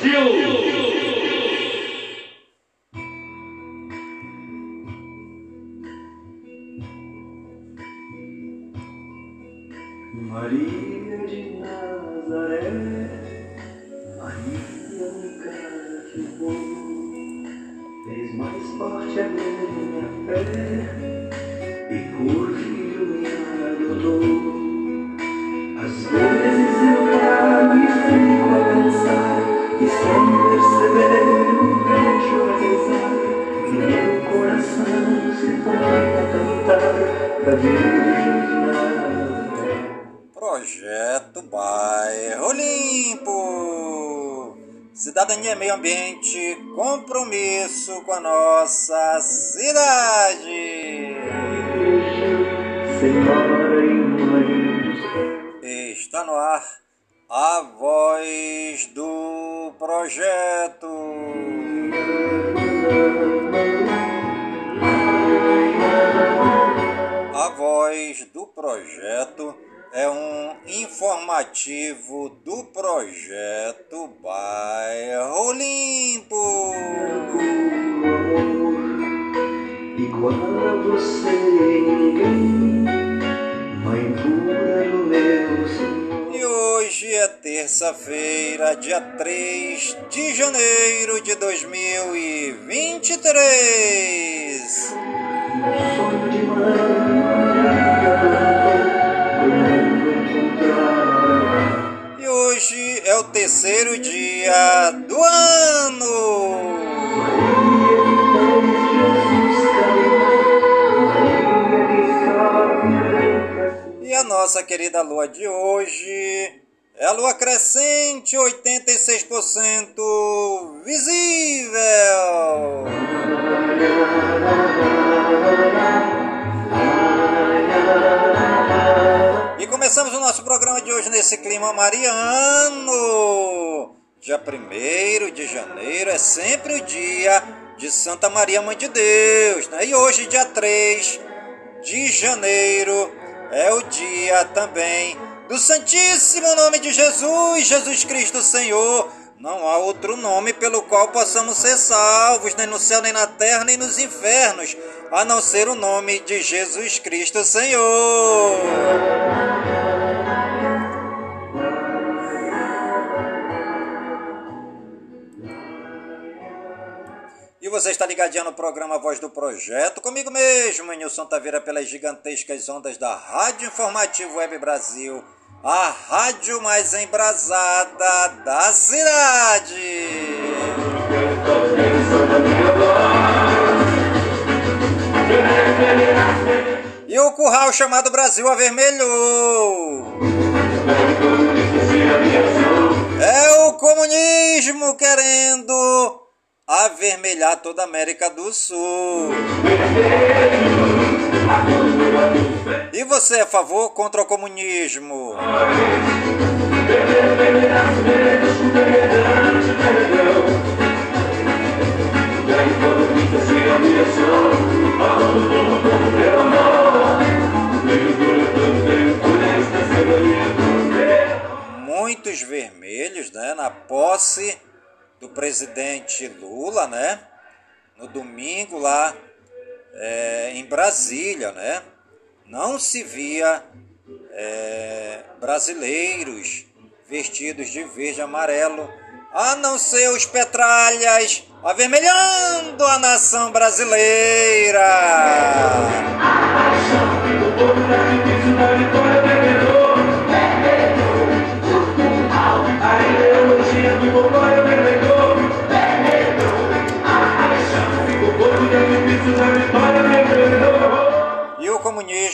Brasil! 2023. Sonho de Maria plantou, pro mundo encontrar. E hoje é o terceiro dia do ano. E a nossa querida lua de hoje é a lua crescente 86% visível. E começamos o nosso programa de hoje nesse clima mariano. Dia 1 de janeiro é sempre o dia de Santa Maria Mãe de Deus, né? E hoje, dia 3 de janeiro, é o dia também do Santíssimo Nome de Jesus, Jesus Cristo Senhor. Não há outro nome pelo qual possamos ser salvos, nem no céu, nem na terra, nem nos infernos, a não ser o nome de Jesus Cristo Senhor. E você está ligadinho no programa Voz do Projeto, comigo mesmo, Nilson Taveira, pelas gigantescas ondas da Rádio Informativo Web Brasil, a rádio mais embrasada da cidade. E o curral chamado Brasil avermelhou. É o comunismo querendo avermelhar toda a América do Sul. E você é a favor contra o comunismo? Muitos vermelhos, né, na posse do presidente Lula, né? No domingo lá é, em Brasília, né? Não se via é, brasileiros vestidos de verde e amarelo, a não ser os petralhas avermelhando a nação brasileira. E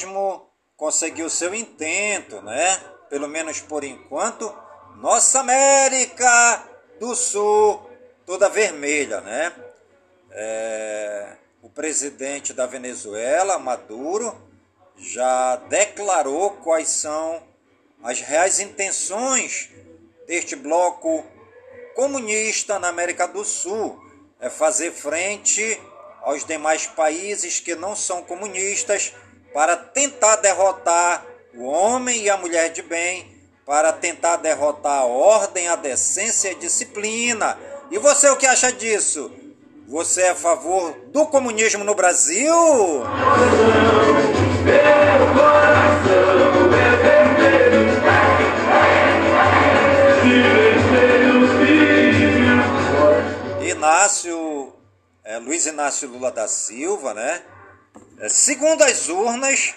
o comunismo conseguiu seu intento, né? Pelo menos por enquanto, nossa América do Sul toda vermelha, né? É, o presidente da Venezuela, Maduro, já declarou quais são as reais intenções deste bloco comunista na América do Sul. É fazer frente aos demais países que não são comunistas para tentar derrotar o homem e a mulher de bem para tentar derrotar a ordem, a decência e a disciplina. E você o que acha disso? Você é a favor do comunismo no Brasil? Inácio, é, Luiz Inácio Lula da Silva, né? É, segundo as urnas,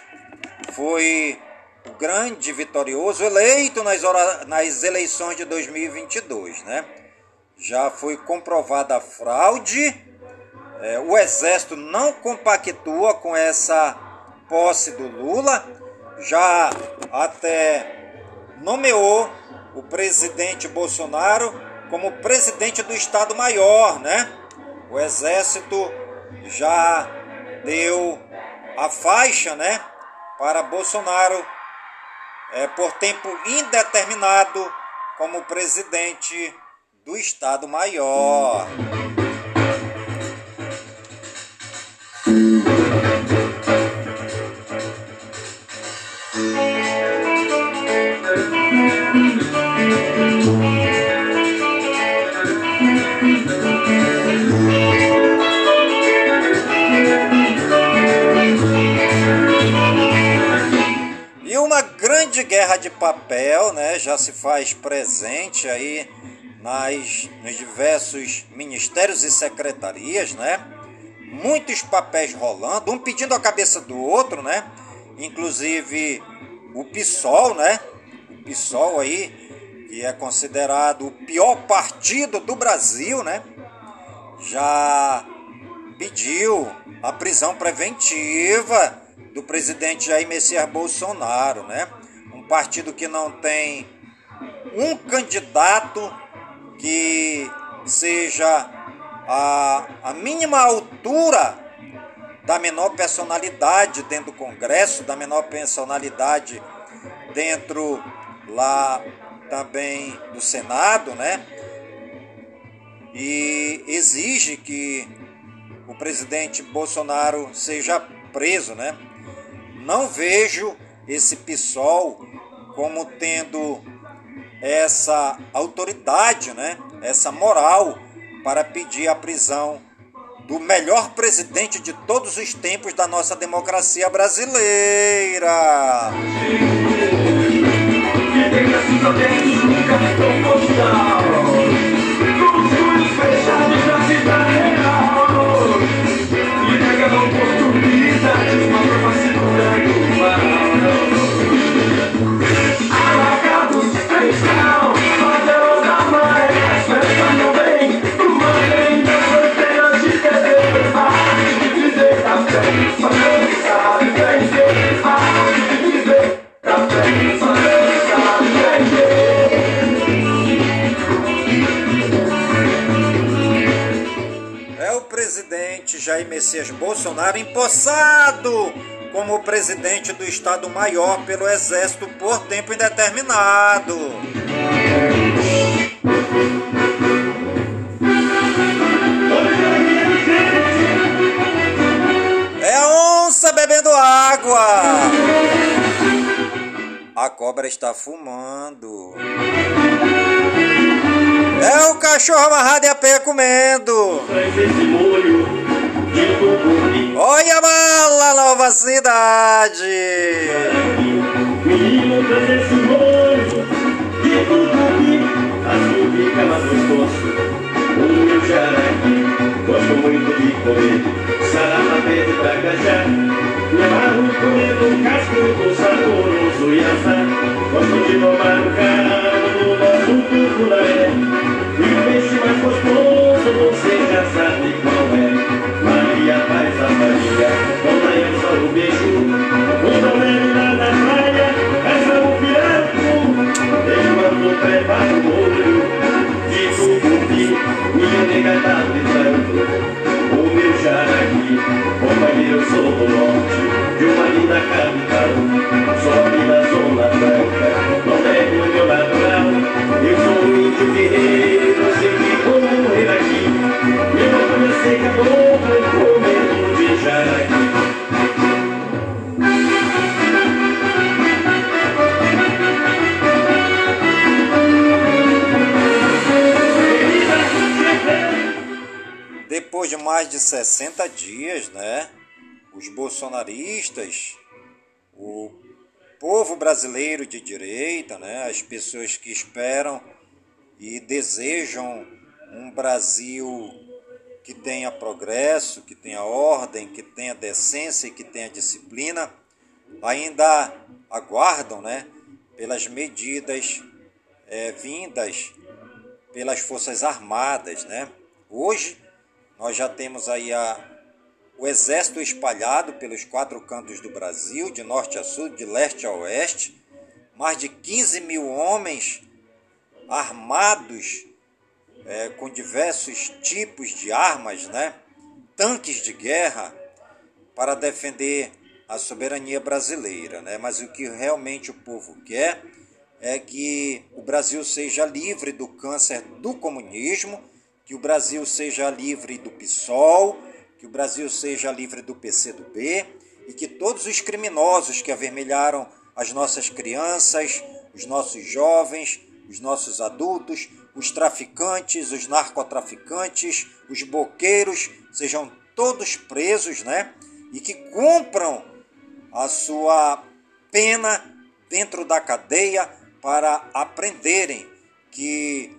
foi o grande vitorioso eleito nas, nas eleições de 2022, né? Já foi comprovada a fraude, é, o Exército não compactua com essa posse do Lula, já até nomeou o presidente Bolsonaro como presidente do Estado-Maior, né? O Exército já deu a faixa, né? Para Bolsonaro é, por tempo indeterminado como presidente do Estado-Maior. Grande guerra de papel né, já se faz presente aí nas, nos diversos ministérios e secretarias, né? Muitos papéis rolando, um pedindo a cabeça do outro, né? Inclusive o PSOL, né? O PSOL aí, que é considerado o pior partido do Brasil, né? Já pediu a prisão preventiva do presidente Jair Messias Bolsonaro, né? Partido que não tem um candidato que seja a, a mínima altura da menor personalidade dentro do Congresso, da menor personalidade dentro lá também do Senado, né? E exige que o presidente Bolsonaro seja preso, né? Não vejo esse PSOL como tendo essa autoridade, né? essa moral para pedir a prisão do melhor presidente de todos os tempos da nossa democracia brasileira. Jair Messias Bolsonaro empossado como presidente do Estado-Maior pelo Exército por tempo indeterminado. É a onça bebendo água. A cobra está fumando. É o cachorro amarrado e a pé comendo. Olha a mala, nova cidade! Menino, traz esse molho de tucupi, azul fica mais gostoso. O jaraqui, gosto muito de comer, sarapapé de tacajá. Me amarro comendo casco do saboroso e assar. Gosto de tomar um carro no nosso tucunaré doce, mais gostoso, você já sabe qual é. Maria faz a família, dona eu só o beijo. O problema lá da praia, essa é o pirato. Eu mando pé para o olho, digo cupi, me nega tá gritando. O meu jaraqui, companheiro, sou do norte, de uma linda capital. Sobe na zona branca, não pego o meu natural, eu sou um índio guerreiro. Depois de mais de 60 dias, né? Os bolsonaristas, o povo brasileiro de direita, né? As pessoas que esperam e desejam um Brasil que tenha progresso, que tenha ordem, que tenha decência e que tenha disciplina, ainda aguardam, né? Pelas medidas é, vindas pelas Forças Armadas, né? Hoje nós já temos aí a, o exército espalhado pelos quatro cantos do Brasil, de norte a sul, de leste a oeste, mais de 15 mil homens armados é, com diversos tipos de armas, né? tanques de guerra, para defender a soberania brasileira. Né? Mas o que realmente o povo quer é que o Brasil seja livre do câncer do comunismo, que o Brasil seja livre do PSOL, que o Brasil seja livre do PCdoB e que todos os criminosos que avermelharam as nossas crianças, os nossos jovens, os nossos adultos, os traficantes, os narcotraficantes, os boqueiros, sejam todos presos, né? E que cumpram a sua pena dentro da cadeia para aprenderem que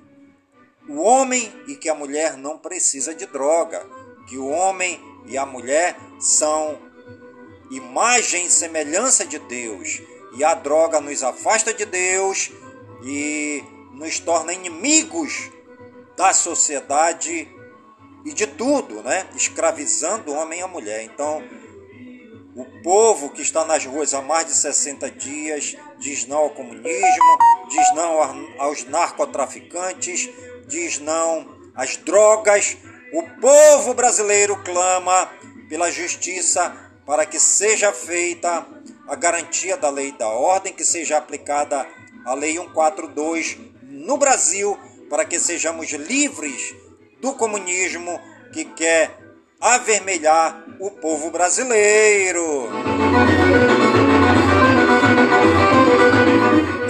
o homem e que a mulher não precisa de droga, que o homem e a mulher são imagem e semelhança de Deus, e a droga nos afasta de Deus e nos torna inimigos da sociedade e de tudo, né? Escravizando o homem e a mulher. Então, o povo que está nas ruas há mais de 60 dias diz não ao comunismo, diz não aos narcotraficantes, diz não às drogas. O povo brasileiro clama pela justiça para que seja feita a garantia da lei da ordem, que seja aplicada a Lei 142 no Brasil, para que sejamos livres do comunismo que quer avermelhar o povo brasileiro.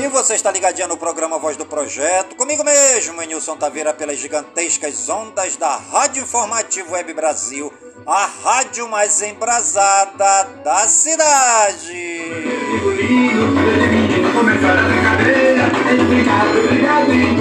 E você está ligadinho no programa Voz do Projeto, comigo mesmo, Nilson Taveira, pelas gigantescas ondas da Rádio Informativo Web Brasil, a rádio mais embrasada da cidade. Brincadeira, obrigado,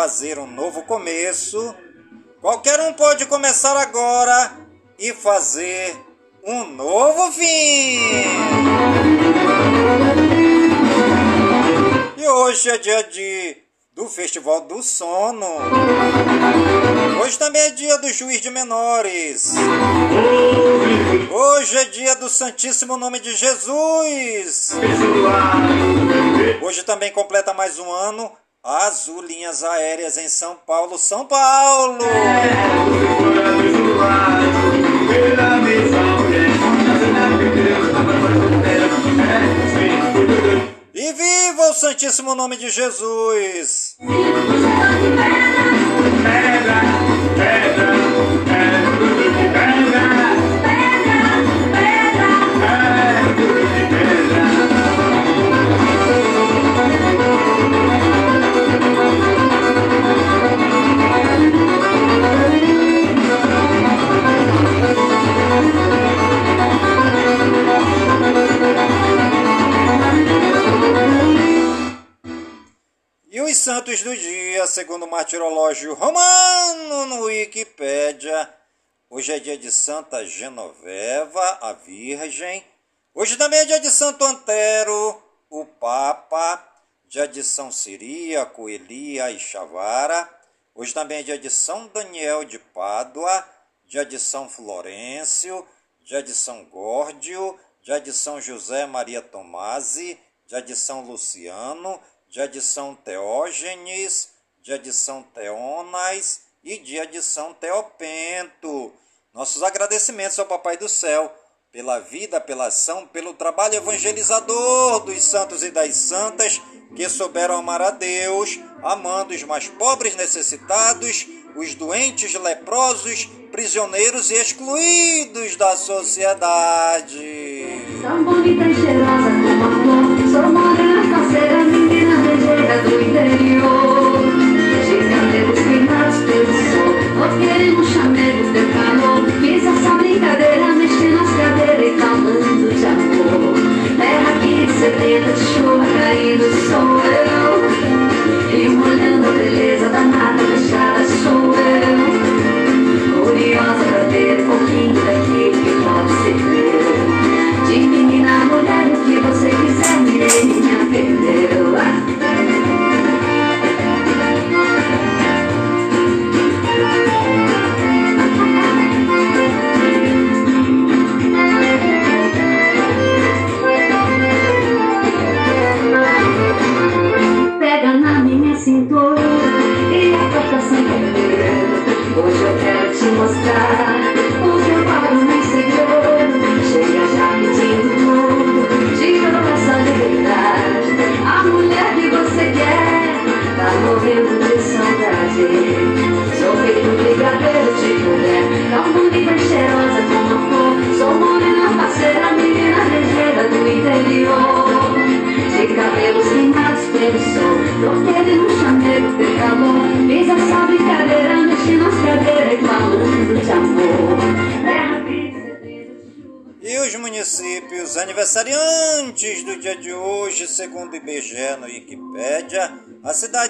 fazer um novo começo, qualquer um pode começar agora e fazer um novo fim. E hoje é dia de do Festival do Sono. Hoje também é dia do Juiz de Menores. Hoje é dia do Santíssimo Nome de Jesus. Hoje também completa mais um ano Azul Linhas Aéreas em São Paulo, São Paulo. E viva o Santíssimo Nome de Jesus! Pedra, pedra, santos do dia, segundo o martirológio romano no Wikipédia. Hoje é dia de Santa Genoveva, a Virgem. Hoje também é dia de Santo Antero, o Papa. Dia de São Siríaco, Elia e Chavara. Hoje também é dia de São Daniel de Pádua. Dia de São Florencio. Dia de São Górdio. Dia de São José Maria Tomasi. Dia de São Luciano de São Teógenes, de São Teonas e de São Teopento. Nossos agradecimentos ao Papai do Céu pela vida, pela ação, pelo trabalho evangelizador dos santos e das santas que souberam amar a Deus, amando os mais pobres necessitados, os doentes leprosos, prisioneiros e excluídos da sociedade. Tão bonita e cheirosa como a flor, interior. Gigantes queimados pelo sol, não queremos chamego teu calor. Fiz essa brincadeira, mexendo as cadeiras e calmando de amor. Terra que sedenta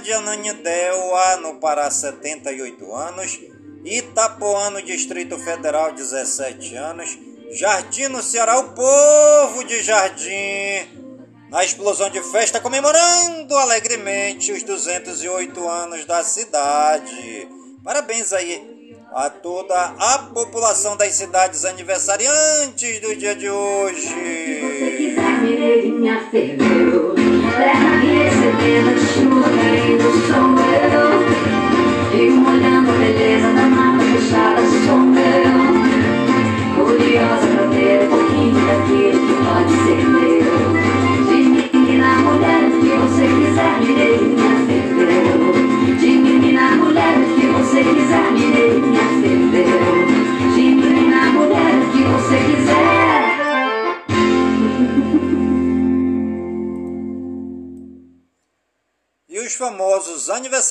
de Ananindeua, no Pará, 78 anos, Itapoã, no Distrito Federal, 17 anos, Jardim, no Ceará, o povo de Jardim, na explosão de festa, comemorando alegremente os 208 anos da cidade. Parabéns aí a toda a população das cidades aniversariantes do dia de hoje.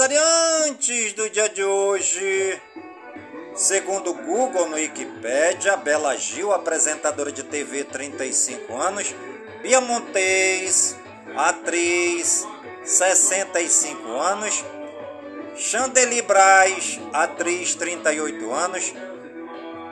Aniversariantes do dia de hoje. Segundo o Google no Wikipedia, Bela Gil, apresentadora de TV 35 anos, Bia Montes, atriz 65 anos, Chandeli Braz, atriz 38 anos,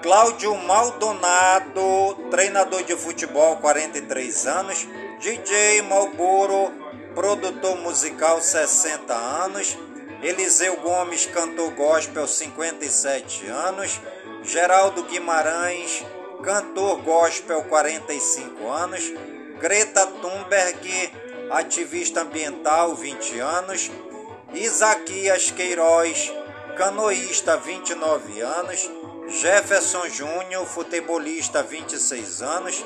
Cláudio Maldonado, treinador de futebol 43 anos, DJ Malboro, produtor musical 60 anos, Eliseu Gomes, cantor gospel 57 anos, Geraldo Guimarães, cantor gospel 45 anos, Greta Thunberg, ativista ambiental 20 anos, Isaquias Queiroz, canoísta 29 anos, Jefferson Júnior, futebolista 26 anos,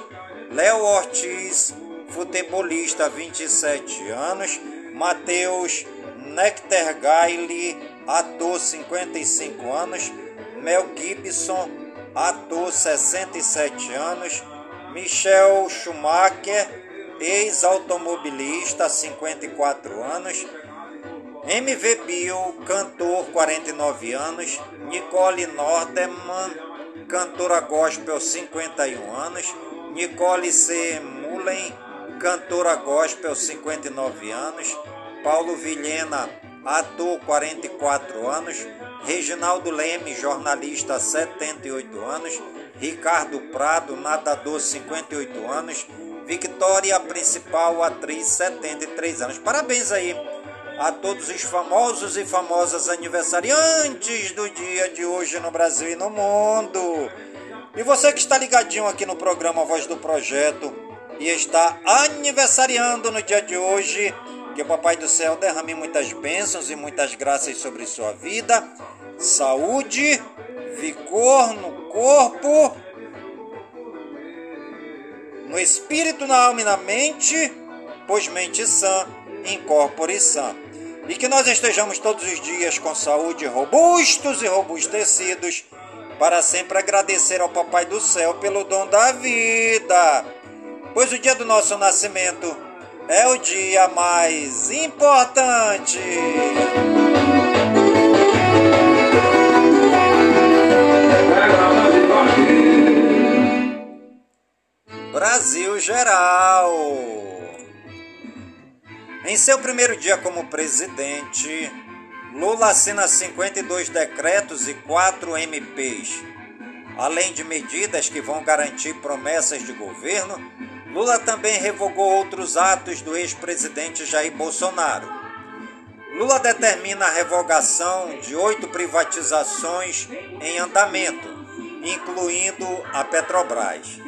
Léo Ortiz, futebolista, 27 anos, Matheus Nectargaile, ator, 55 anos, Mel Gibson, ator, 67 anos, Michel Schumacher, ex-automobilista, 54 anos, MV Bill, cantor, 49 anos, Nicole Nordeman, cantora gospel, 51 anos, Nicole C. Mullen, cantora gospel, 59 anos. Paulo Vilhena, ator 44 anos, Reginaldo Leme, jornalista 78 anos, Ricardo Prado, nadador 58 anos, Victoria Principal, atriz 73 anos. Parabéns aí a todos os famosos e famosas aniversariantes do dia de hoje no Brasil e no mundo. E você que está ligadinho aqui no programa Voz do Projeto e está aniversariando no dia de hoje, que o Papai do Céu derrame muitas bênçãos e muitas graças sobre sua vida, saúde, vigor no corpo, no espírito, na alma e na mente, pois mente sã, incorpore sã. E que nós estejamos todos os dias com saúde, robustos e robustecidos, para sempre agradecer ao Papai do Céu pelo dom da vida. Pois o dia do nosso nascimento é o dia mais importante. Brasil Geral. Em seu primeiro dia como presidente, Lula assina 52 decretos e 4 MPs. Além de medidas que vão garantir promessas de governo, Lula também revogou outros atos do ex-presidente Jair Bolsonaro. Lula determina a revogação de oito privatizações em andamento, incluindo a Petrobras.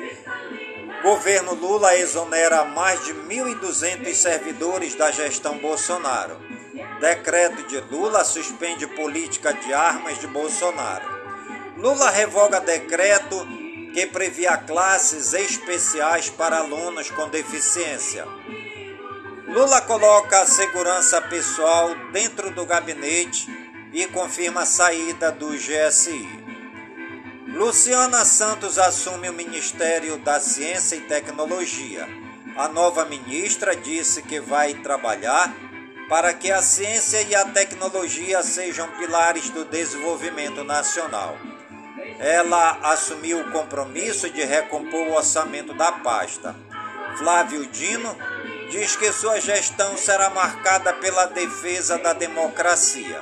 Governo Lula exonera mais de 1.200 servidores da gestão Bolsonaro. Decreto de Lula suspende política de armas de Bolsonaro. Lula revoga decreto que previa classes especiais para alunos com deficiência. Lula coloca a segurança pessoal dentro do gabinete e confirma a saída do GSI. Luciana Santos assume o Ministério da Ciência e Tecnologia. A nova ministra disse que vai trabalhar para que a ciência e a tecnologia sejam pilares do desenvolvimento nacional. Ela assumiu o compromisso de recompor o orçamento da pasta. Flávio Dino diz que sua gestão será marcada pela defesa da democracia.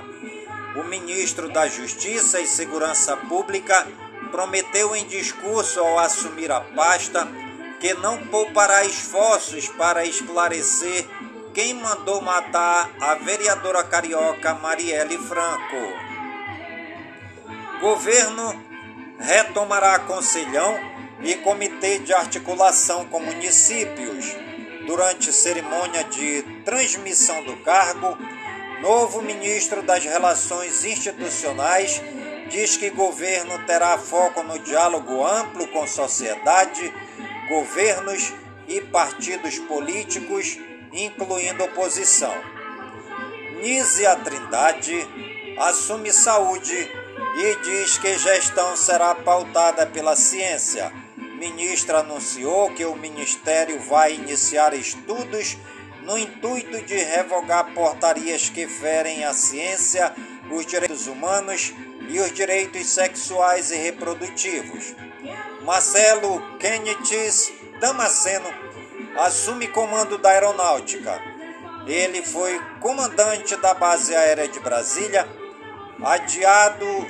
O ministro da Justiça e Segurança Pública prometeu em discurso ao assumir a pasta que não poupará esforços para esclarecer quem mandou matar a vereadora carioca Marielle Franco. Governo retomará conselhão e comitê de articulação com municípios. Durante cerimônia de transmissão do cargo, novo ministro das Relações Institucionais diz que governo terá foco no diálogo amplo com sociedade, governos e partidos políticos, incluindo oposição. Nízia Trindade assume saúde e diz que gestão será pautada pela ciência. Ministra anunciou que o ministério vai iniciar estudos no intuito de revogar portarias que ferem a ciência, os direitos humanos e os direitos sexuais e reprodutivos. Marcelo Kenneth Damasceno assume comando da aeronáutica. Ele foi comandante da base aérea de Brasília, adiado,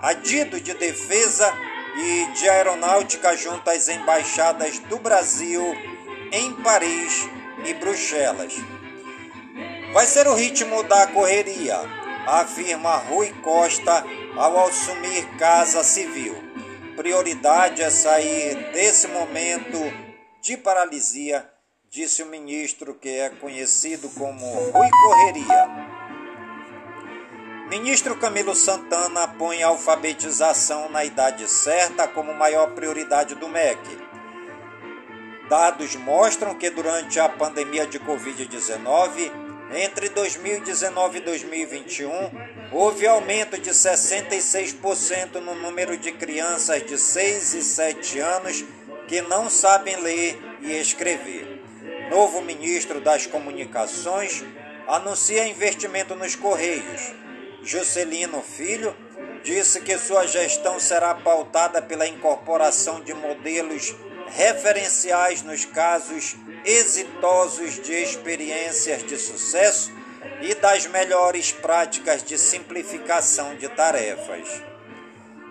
adido de defesa e de aeronáutica junto às embaixadas do Brasil em Paris e Bruxelas. Vai ser o ritmo da correria, afirma Rui Costa ao assumir Casa Civil. Prioridade é sair desse momento de paralisia, disse o ministro que é conhecido como Rui Correria. Ministro Camilo Santana põe a alfabetização na idade certa como maior prioridade do MEC. Dados mostram que durante a pandemia de Covid-19, entre 2019 e 2021, houve aumento de 66% no número de crianças de 6 e 7 anos que não sabem ler e escrever. Novo ministro das Comunicações anuncia investimento nos Correios. Juscelino Filho disse que sua gestão será pautada pela incorporação de modelos referenciais nos casos exitosos de experiências de sucesso e das melhores práticas de simplificação de tarefas.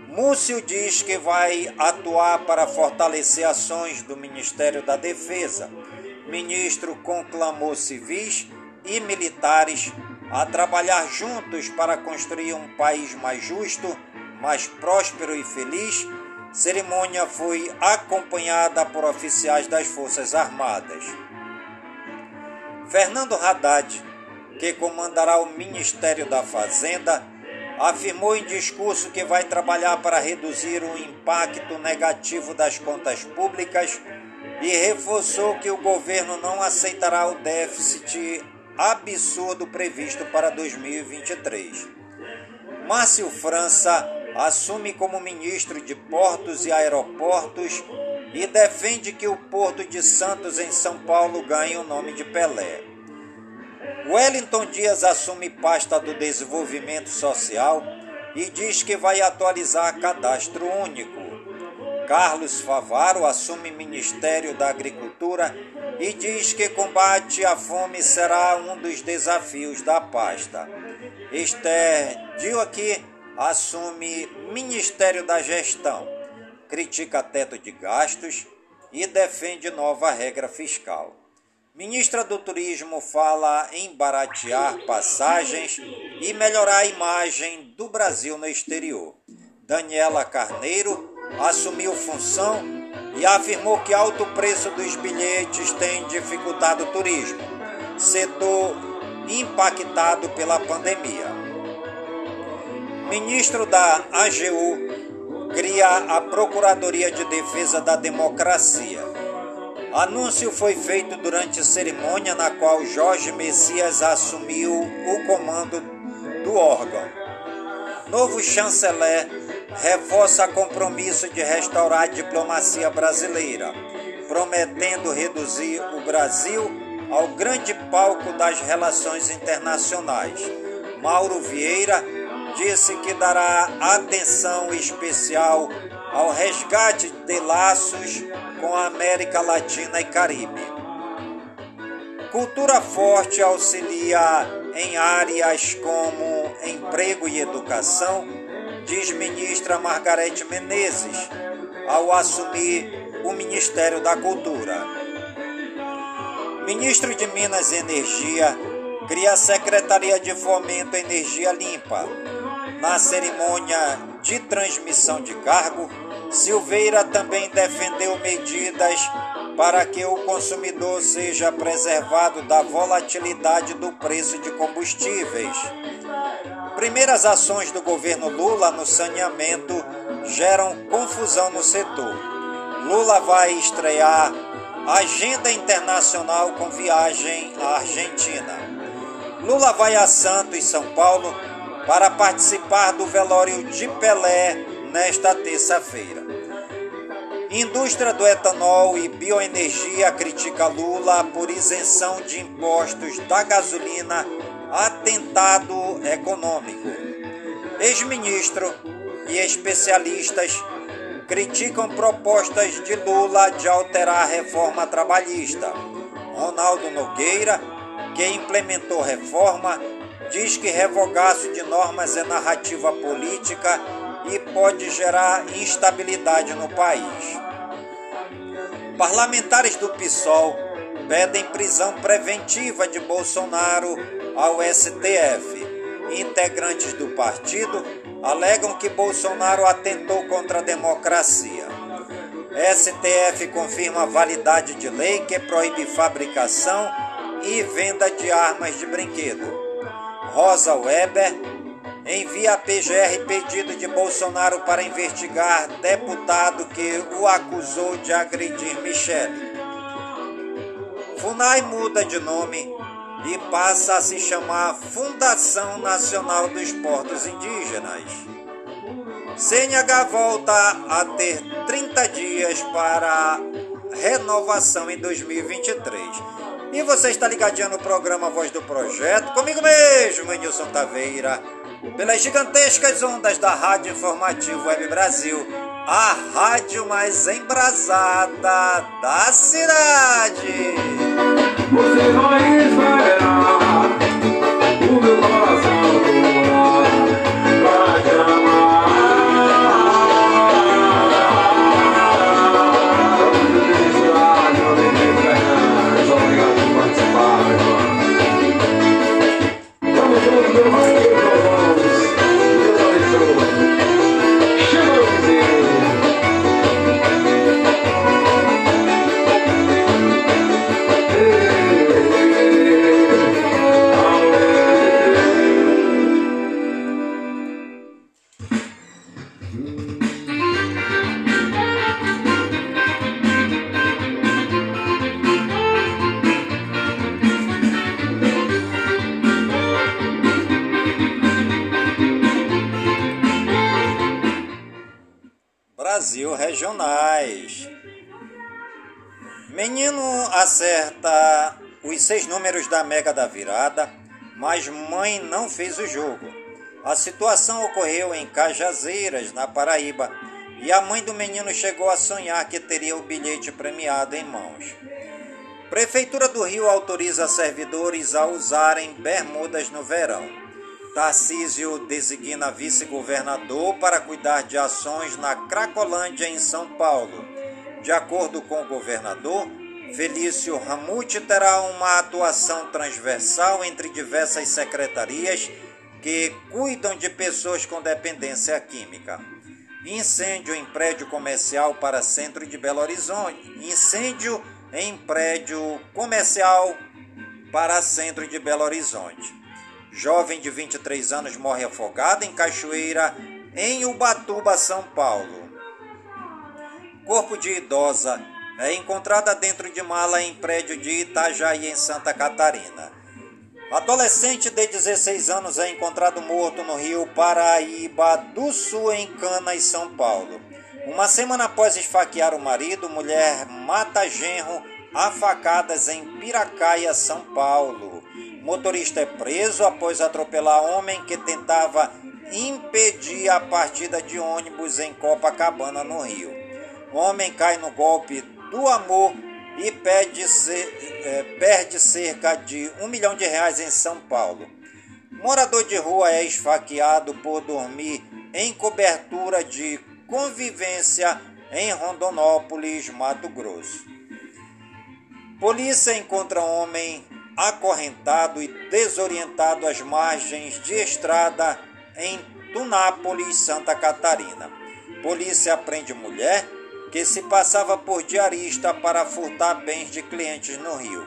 Múcio diz que vai atuar para fortalecer ações do Ministério da Defesa. Ministro conclamou civis e militares a trabalhar juntos para construir um país mais justo, mais próspero e feliz. Cerimônia foi acompanhada por oficiais das Forças Armadas. Fernando Haddad, que comandará o Ministério da Fazenda, afirmou em discurso que vai trabalhar para reduzir o impacto negativo das contas públicas e reforçou que o governo não aceitará o déficit absurdo previsto para 2023. Márcio França assume como ministro de Portos e Aeroportos e defende que o Porto de Santos, em São Paulo, ganhe o nome de Pelé. Wellington Dias assume pasta do Desenvolvimento Social e diz que vai atualizar cadastro único. Carlos Favaro assume Ministério da Agricultura e diz que combate à fome será um dos desafios da pasta. Esther Dioaqui assume Ministério da Gestão, critica teto de gastos e defende nova regra fiscal. Ministra do Turismo fala em baratear passagens e melhorar a imagem do Brasil no exterior. Daniela Carneiro assumiu função e afirmou que alto preço dos bilhetes tem dificultado o turismo, setor impactado pela pandemia. Ministro da AGU cria a Procuradoria de Defesa da Democracia. Anúncio foi feito durante cerimônia na qual Jorge Messias assumiu o comando do órgão. Novo chanceler reforça compromisso de restaurar a diplomacia brasileira, prometendo reduzir o Brasil ao grande palco das relações internacionais. Mauro Vieira disse que dará atenção especial ao resgate de laços com a América Latina e Caribe. Cultura forte auxilia em áreas como emprego e educação, diz ministra Margarete Menezes, ao assumir o Ministério da Cultura. Ministro de Minas e Energia cria a Secretaria de Fomento à Energia Limpa. Na cerimônia de transmissão de cargo, Silveira também defendeu medidas para que o consumidor seja preservado da volatilidade do preço de combustíveis. Primeiras ações do governo Lula no saneamento geram confusão no setor. Lula vai estrear agenda internacional com viagem à Argentina. Lula vai a Santos, São Paulo, para participar do velório de Pelé nesta terça-feira. Indústria do etanol e bioenergia critica Lula por isenção de impostos da gasolina, atentado econômico. Ex-ministro e especialistas criticam propostas de Lula de alterar a reforma trabalhista. Ronaldo Nogueira, que implementou reforma, diz que revogaço de normas é narrativa política e pode gerar instabilidade no país. Parlamentares do PSOL pedem prisão preventiva de Bolsonaro ao STF. Integrantes do partido alegam que Bolsonaro atentou contra a democracia. STF confirma a validade de lei que proíbe fabricação e venda de armas de brinquedo. Rosa Weber envia a PGR pedido de Bolsonaro para investigar deputado que o acusou de agredir Michele. FUNAI muda de nome e passa a se chamar Fundação Nacional dos Portos Indígenas. CNH volta a ter 30 dias para renovação em 2023. E você está ligadinho no programa Voz do Projeto, comigo mesmo, Nilson Taveira pelas gigantescas ondas da Rádio Informativo Web Brasil, a rádio mais embrasada da cidade. Você vai esperar acerta os seis números da Mega da Virada, mas mãe não fez o jogo. A situação ocorreu em Cajazeiras, na Paraíba, e a mãe do menino chegou a sonhar que teria o bilhete premiado em mãos. Prefeitura do Rio autoriza servidores a usarem bermudas no verão. Tarcísio designa vice-governador para cuidar de ações na Cracolândia, em São Paulo. De acordo com o governador, Felício Ramute terá uma atuação transversal entre diversas secretarias que cuidam de pessoas com dependência química. Incêndio em prédio comercial para centro de Belo Horizonte. Incêndio em prédio comercial para centro de Belo Horizonte. Jovem de 23 anos morre afogado em cachoeira em Ubatuba, São Paulo. Corpo de idosa é encontrada dentro de mala em prédio de Itajaí, em Santa Catarina. Adolescente de 16 anos é encontrado morto no rio Paraíba do Sul, em Cana, São Paulo. Uma semana após esfaquear o marido, mulher mata genro a facadas em Piracaia, São Paulo. Motorista é preso após atropelar homem que tentava impedir a partida de ônibus em Copacabana, no Rio. Homem cai no golpe amor e perde, é, perde cerca de um milhão de reais em São Paulo. Morador de rua é esfaqueado por dormir em cobertura de convivência em Rondonópolis, Mato Grosso. Polícia encontra homem acorrentado e desorientado às margens de estrada em Tunápolis, Santa Catarina. Polícia prende mulher que se passava por diarista para furtar bens de clientes no Rio.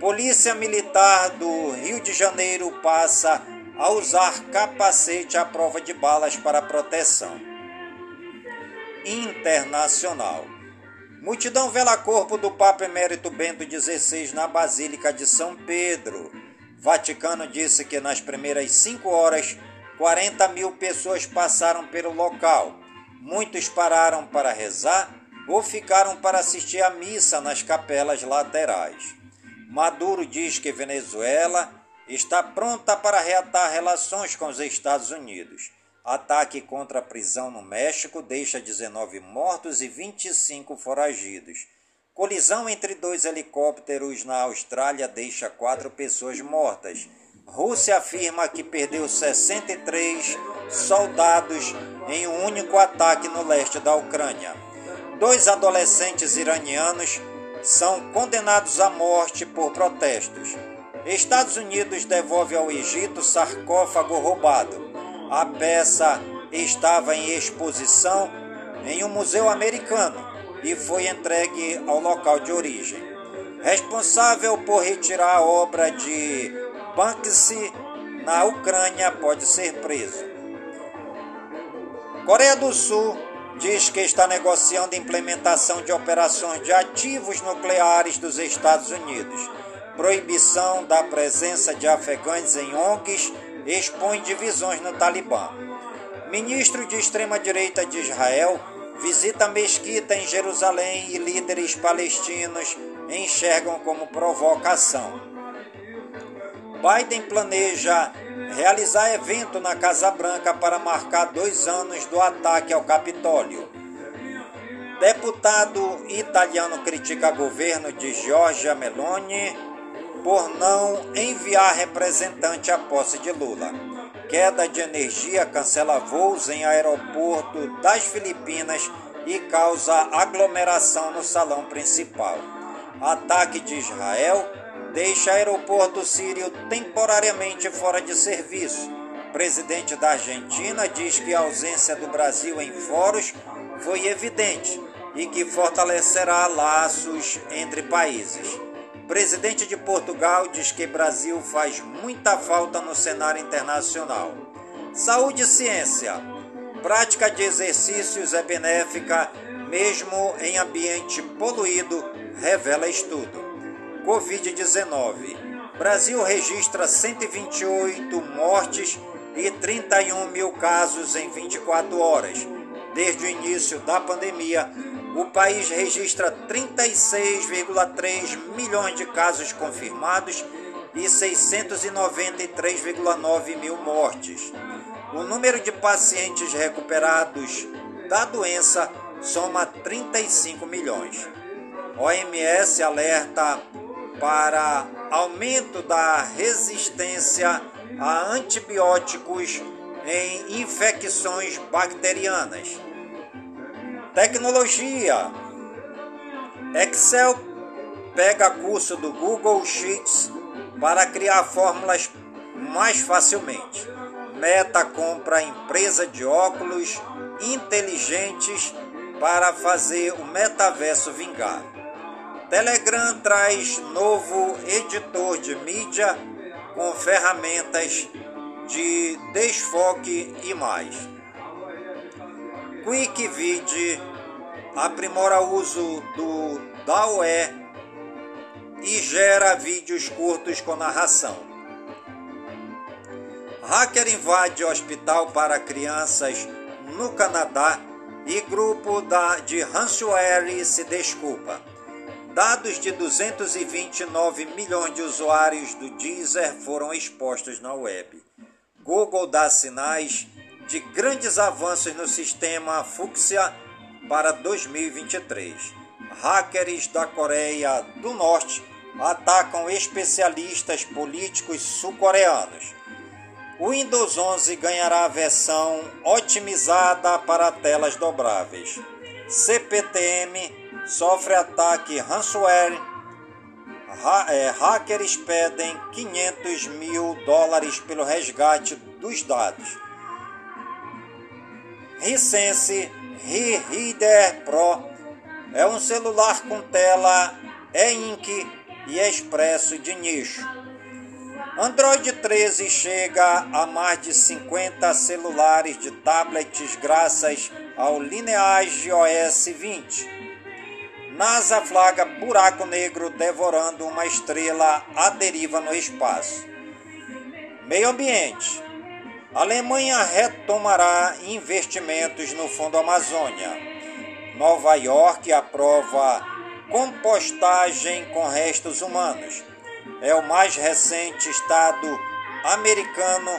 Polícia Militar do Rio de Janeiro passa a usar capacete à prova de balas para proteção. Internacional. Multidão vela corpo do Papa Emérito Bento XVI na Basílica de São Pedro. Vaticano disse que nas primeiras cinco horas, 40 mil pessoas passaram pelo local Muitos pararam para rezar ou ficaram para assistir à missa nas capelas laterais. Maduro diz que Venezuela está pronta para reatar relações com os Estados Unidos. Ataque contra a prisão no México deixa 19 mortos e 25 foragidos. Colisão entre dois helicópteros na Austrália deixa quatro pessoas mortas. Rússia afirma que perdeu 63 soldados em um único ataque no leste da Ucrânia. Dois adolescentes iranianos são condenados à morte por protestos. Estados Unidos devolve ao Egito sarcófago roubado. A peça estava em exposição em um museu americano e foi entregue ao local de origem. Responsável por retirar a obra de Banksy na Ucrânia pode ser preso. Coreia do Sul diz que está negociando implementação de operações de ativos nucleares dos Estados Unidos. Proibição da presença de afegães em ONGs expõe divisões no Talibã. Ministro de extrema-direita de Israel visita mesquita em Jerusalém e líderes palestinos enxergam como provocação. Biden planeja realizar evento na Casa Branca para marcar dois anos do ataque ao Capitólio. Deputado italiano critica governo de Giorgia Meloni por não enviar representante à posse de Lula. Queda de energia cancela voos em aeroporto das Filipinas e causa aglomeração no salão principal. Ataque de Israel deixa aeroporto sírio temporariamente fora de serviço. Presidente da Argentina diz que a ausência do Brasil em fóruns foi evidente e que fortalecerá laços entre países. Presidente de Portugal diz que Brasil faz muita falta no cenário internacional. Saúde e ciência. Prática de exercícios é benéfica mesmo em ambiente poluído, revela estudo. Covid-19. Brasil registra 128 mortes e 31 mil casos em 24 horas. desde o início da pandemia, o país registra 36,3 milhões de casos confirmados e 693,9 mil mortes. O número de pacientes recuperados da doença soma 35 milhões. OMS alerta para aumento da resistência a antibióticos em infecções bacterianas. Tecnologia. Excel pega curso do Google Sheets para criar fórmulas mais facilmente. Meta compra empresa de óculos inteligentes para fazer o metaverso vingar. Telegram traz novo editor de mídia com ferramentas de desfoque e mais. QuickVid aprimora o uso do DAWE e gera vídeos curtos com narração. Hacker invade hospital para crianças no Canadá e grupo da, de ransomware se desculpa. Dados de 229 milhões de usuários do Deezer foram expostos na web. Google dá sinais de grandes avanços no sistema Fuxia para 2023. Hackers da Coreia do Norte atacam especialistas políticos sul-coreanos. Windows 11 ganhará a versão otimizada para telas dobráveis. CPTM sofre ataque ransomware. Ha é, hackers pedem 500 mil dólares pelo resgate dos dados. Hisense Reader Pro é um celular com tela e-ink e expresso de nicho. Android 13 chega a mais de 50 celulares de tablets graças ao Lineage OS 20. NASA flaga buraco negro devorando uma estrela à deriva no espaço. Meio ambiente. Alemanha retomará investimentos no Fundo Amazônia. Nova York aprova compostagem com restos humanos. É o mais recente estado americano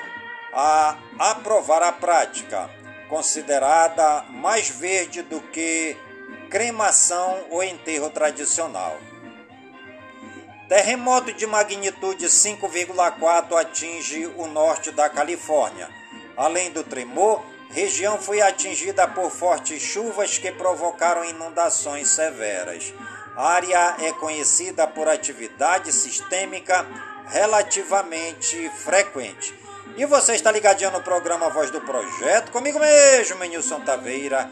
a aprovar a prática, considerada mais verde do que cremação ou enterro tradicional. Terremoto de magnitude 5,4 atinge o norte da Califórnia. Além do tremor, região foi atingida por fortes chuvas que provocaram inundações severas. A área é conhecida por atividade sistêmica relativamente frequente. E você está ligadinho no programa Voz do Projeto, comigo mesmo, Menilson Taveira,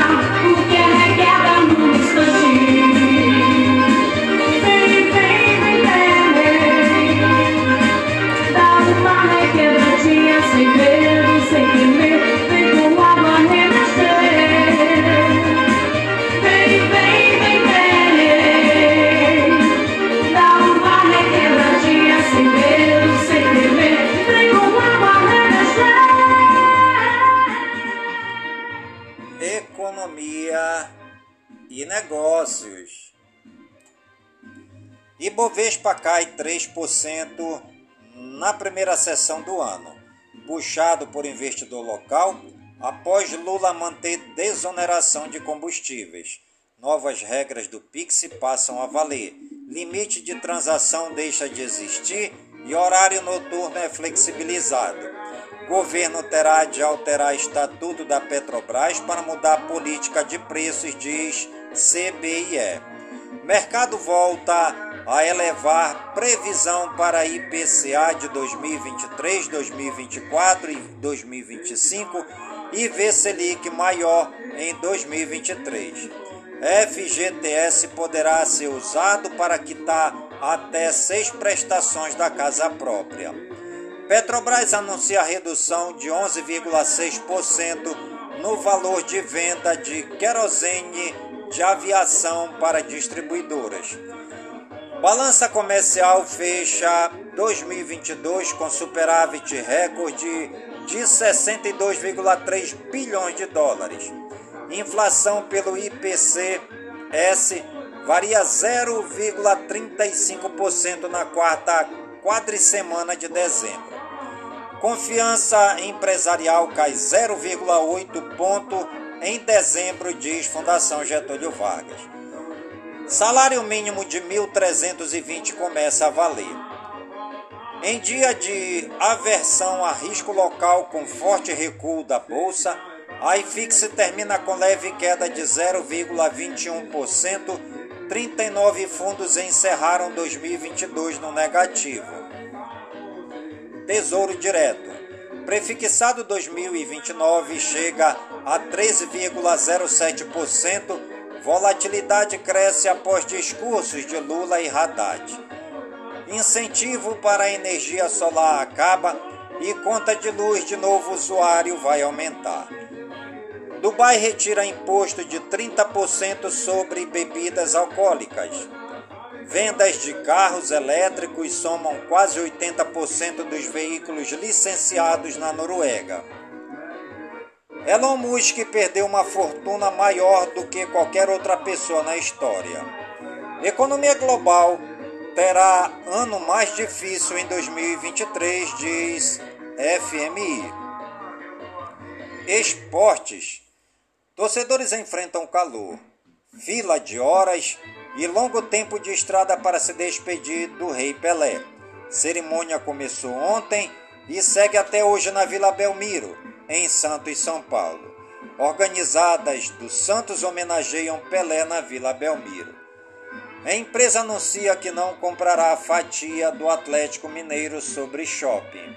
E negócios. Ibovespa cai 3% na primeira sessão do ano, puxado por investidor local após Lula manter desoneração de combustíveis. Novas regras do Pix passam a valer. Limite de transação deixa de existir e horário noturno é flexibilizado. Governo terá de alterar estatuto da Petrobras para mudar a política de preços, diz CBIE. Mercado volta a elevar previsão para IPCA de 2023, 2024 e 2025 e Selic maior em 2023. FGTS poderá ser usado para quitar até seis prestações da casa própria. Petrobras anuncia redução de 11,6% no valor de venda de querosene de aviação para distribuidoras. Balança comercial fecha 2022 com superávit recorde de 62,3 bilhões de dólares. Inflação pelo IPC-S varia 0,35% na quarta quadricemana de dezembro. Confiança empresarial cai 0,8 ponto em dezembro, diz Fundação Getúlio Vargas. Salário mínimo de 1.320 começa a valer. Em dia de aversão a risco local com forte recuo da bolsa, a IFIX termina com leve queda de 0,21%. 39 fundos encerraram 2022 no negativo. Tesouro Direto. Prefixado 2029 chega a 13,07%. Volatilidade cresce após discursos de Lula e Haddad. Incentivo para a energia solar acaba e conta de luz de novo usuário vai aumentar. Dubai retira imposto de 30% sobre bebidas alcoólicas. Vendas de carros elétricos somam quase 80% dos veículos licenciados na Noruega. Elon Musk perdeu uma fortuna maior do que qualquer outra pessoa na história. Economia global terá ano mais difícil em 2023, diz FMI. Esportes. Torcedores enfrentam calor, fila de horas e longo tempo de estrada para se despedir do Rei Pelé. Cerimônia começou ontem e segue até hoje na Vila Belmiro, em Santos, São Paulo. Organizadas do Santos homenageiam Pelé na Vila Belmiro. A empresa anuncia que não comprará a fatia do Atlético Mineiro sobre shopping.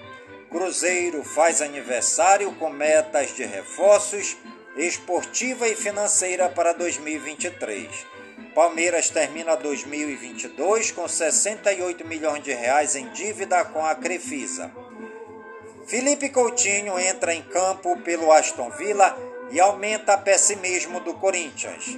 Cruzeiro faz aniversário com metas de reforços esportiva e financeira para 2023. Palmeiras termina 2022 com 68 milhões de reais em dívida com a Crefisa. Felipe Coutinho entra em campo pelo Aston Villa e aumenta pessimismo do Corinthians.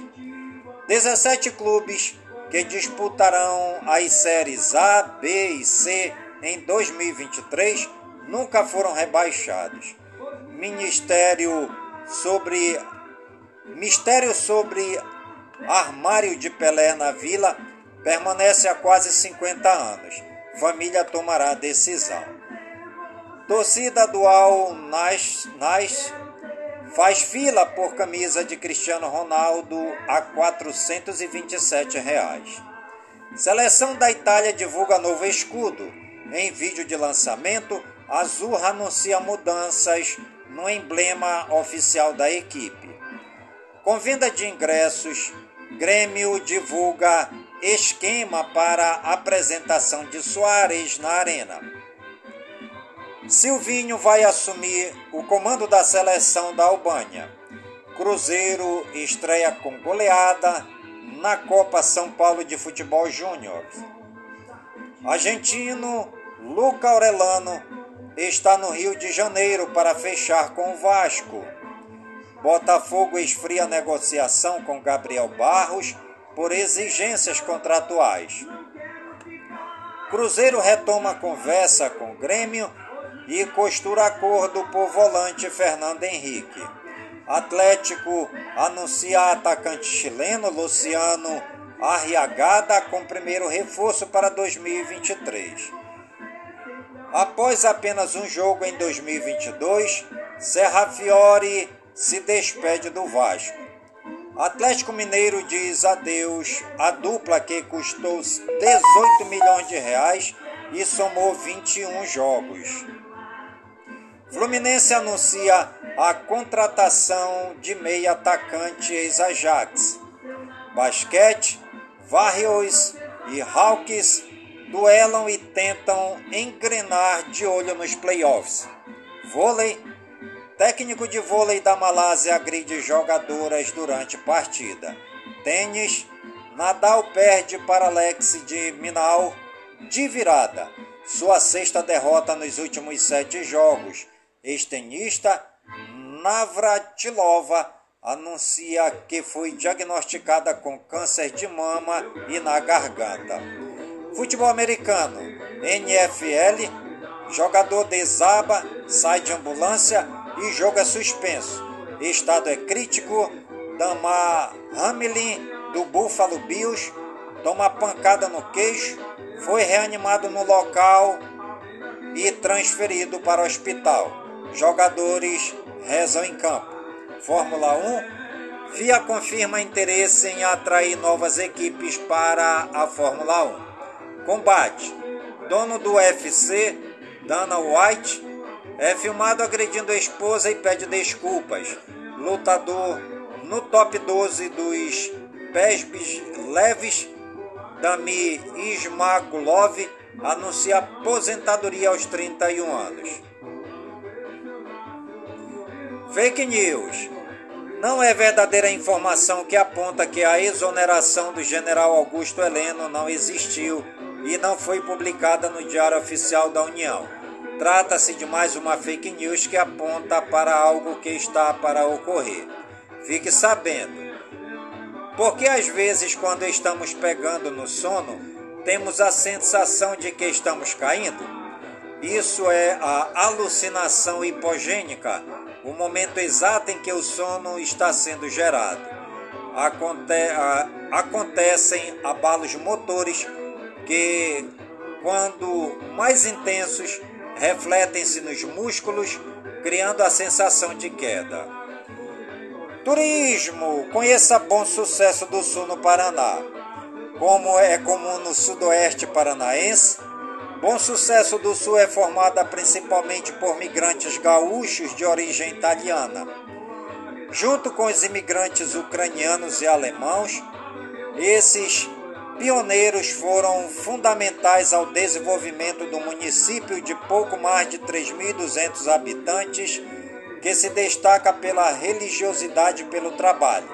17 clubes que disputarão as séries A, B e C em 2023 nunca foram rebaixados. Ministério sobre mistério sobre armário de Pelé na vila permanece há quase 50 anos. Família tomará decisão. Torcida dual Nas, faz fila por camisa de Cristiano Ronaldo a 427 reais. Seleção da Itália divulga novo escudo. Em vídeo de lançamento, Azurra anuncia mudanças no emblema oficial da equipe. Com venda de ingressos, Grêmio divulga esquema para apresentação de Soares na Arena. Silvinho vai assumir o comando da seleção da Albânia. Cruzeiro estreia com goleada na Copa São Paulo de Futebol Júnior. Argentino Luca Aurelano está no Rio de Janeiro para fechar com o Vasco. Botafogo esfria negociação com Gabriel Barros por exigências contratuais. Cruzeiro retoma conversa com Grêmio e costura acordo por volante Fernando Henrique. Atlético anuncia atacante chileno Luciano Arriagada com primeiro reforço para 2023. Após apenas um jogo em 2022, Serra Fiore se despede do Vasco. Atlético Mineiro diz adeus à dupla que custou 18 milhões de reais e somou 21 jogos. Fluminense anuncia a contratação de meia atacante ex-Ajax. Basquete, Warriors e Hawks duelam e tentam engrenar de olho nos playoffs. Vôlei. Técnico de vôlei da Malásia agride jogadoras durante partida. Tênis. Nadal perde para Alex de Minal de virada. Sua sexta derrota nos últimos sete jogos. Ex-tenista Navratilova anuncia que foi diagnosticada com câncer de mama e na garganta. Futebol americano, NFL, jogador desaba, sai de ambulância e jogo é suspenso. Estado é crítico. Damar Hamlin, do Buffalo Bills, toma pancada no queixo, foi reanimado no local e transferido para o hospital. Jogadores rezam em campo. Fórmula 1. FIA confirma interesse em atrair novas equipes para a Fórmula 1. Combate. Dono do UFC, Dana White, é filmado agredindo a esposa e pede desculpas. Lutador no top 12 dos pés leves, Dami Ismagulov anuncia aposentadoria aos 31 anos. Fake news. Não é verdadeira informação que aponta que a exoneração do general Augusto Heleno não existiu e não foi publicada no Diário Oficial da União. Trata-se de mais uma fake news que aponta para algo que está para ocorrer. Fique sabendo. Porque às vezes, quando estamos pegando no sono, temos a sensação de que estamos caindo? Isso é a alucinação hipogênica, o momento exato em que o sono está sendo gerado. Aconte acontecem abalos motores que, quando mais intensos, refletem-se nos músculos, criando a sensação de queda. Turismo. Conheça Bom Sucesso do Sul no Paraná. Como é comum no sudoeste paranaense, Bom Sucesso do Sul é formada principalmente por migrantes gaúchos de origem italiana. Junto com os imigrantes ucranianos e alemãos, esses pioneiros foram fundamentais ao desenvolvimento do município de pouco mais de 3.200 habitantes, que se destaca pela religiosidade e pelo trabalho.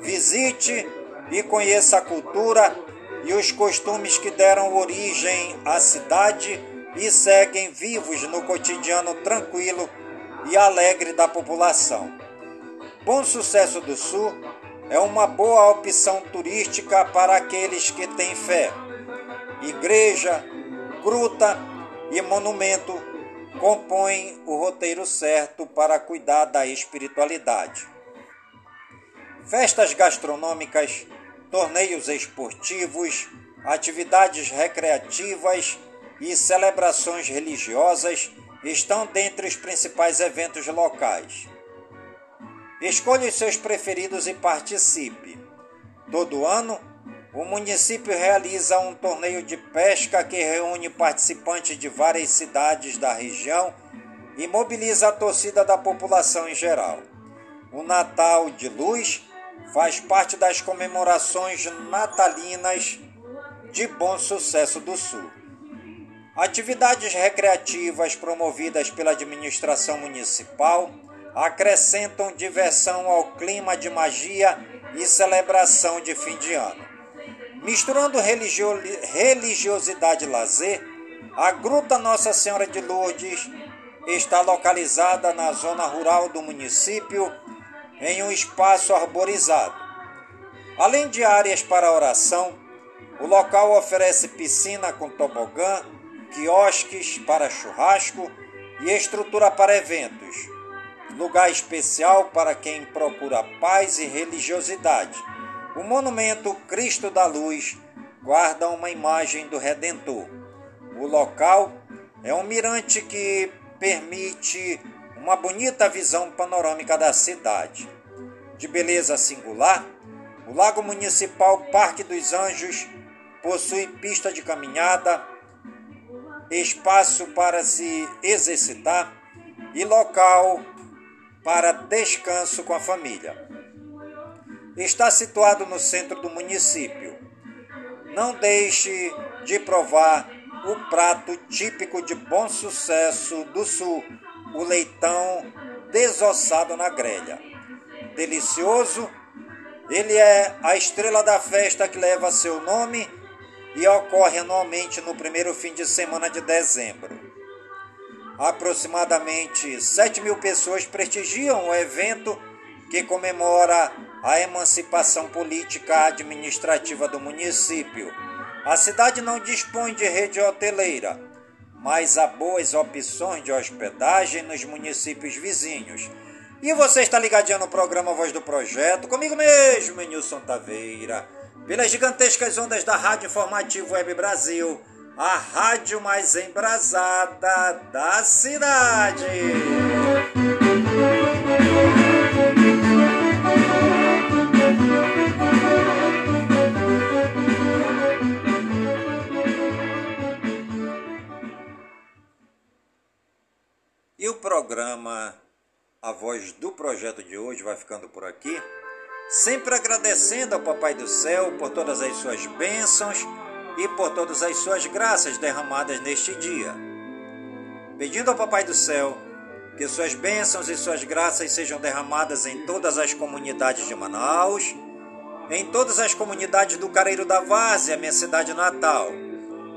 Visite e conheça a cultura e os costumes que deram origem à cidade e seguem vivos no cotidiano tranquilo e alegre da população. Bom Sucesso do Sul é uma boa opção turística para aqueles que têm fé. Igreja, gruta e monumento compõem o roteiro certo para cuidar da espiritualidade. Festas gastronômicas, torneios esportivos, atividades recreativas e celebrações religiosas estão dentre os principais eventos locais. Escolha os seus preferidos e participe. Todo ano, o município realiza um torneio de pesca que reúne participantes de várias cidades da região e mobiliza a torcida da população em geral. O Natal de Luz faz parte das comemorações natalinas de Bom Sucesso do Sul. Atividades recreativas promovidas pela administração municipal acrescentam diversão ao clima de magia e celebração de fim de ano. Misturando religio religiosidade e lazer, a Gruta Nossa Senhora de Lourdes está localizada na zona rural do município, em um espaço arborizado. Além de áreas para oração, o local oferece piscina com tobogã, quiosques para churrasco e estrutura para eventos lugar especial para quem procura paz e religiosidade. O monumento Cristo da Luz guarda uma imagem do Redentor. O local é um mirante que permite uma bonita visão panorâmica da cidade. De beleza singular, o Lago Municipal Parque dos Anjos possui pista de caminhada, espaço para se exercitar e local para descanso com a família. Está situado no centro do município. Não deixe de provar o prato típico de bom sucesso do sul, o leitão desossado na grelha. Delicioso, ele é a estrela da festa que leva seu nome e ocorre anualmente no primeiro fim de semana de dezembro. Aproximadamente 7 mil pessoas prestigiam o evento que comemora a emancipação política administrativa do município. A cidade não dispõe de rede hoteleira, mas há boas opções de hospedagem nos municípios vizinhos. E você está ligadinho no programa Voz do Projeto, comigo mesmo, Nilson Taveira, pelas gigantescas ondas da Rádio Informativo Web Brasil, a rádio mais embrasada da cidade. E o programa A Voz do Projeto de hoje vai ficando por aqui, sempre agradecendo ao Papai do Céu por todas as suas bênçãos e por todas as suas graças derramadas neste dia. Pedindo ao Papai do Céu que suas bênçãos e suas graças sejam derramadas em todas as comunidades de Manaus, em todas as comunidades do Careiro da Várzea, minha cidade natal.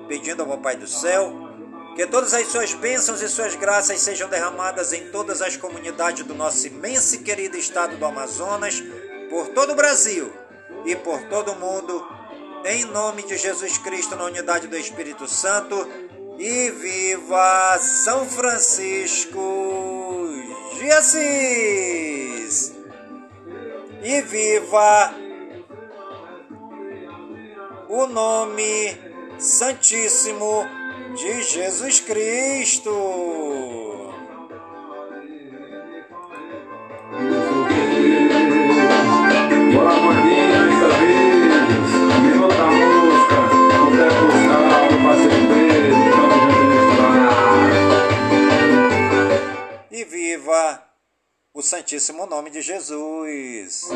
Pedindo ao Papai do Céu que todas as suas bênçãos e suas graças sejam derramadas em todas as comunidades do nosso imenso e querido estado do Amazonas, por todo o Brasil e por todo o mundo, em nome de Jesus Cristo, na unidade do Espírito Santo, e viva São Francisco de Assis! E viva o nome Santíssimo de Jesus Cristo. viva o Santíssimo Nome de Jesus.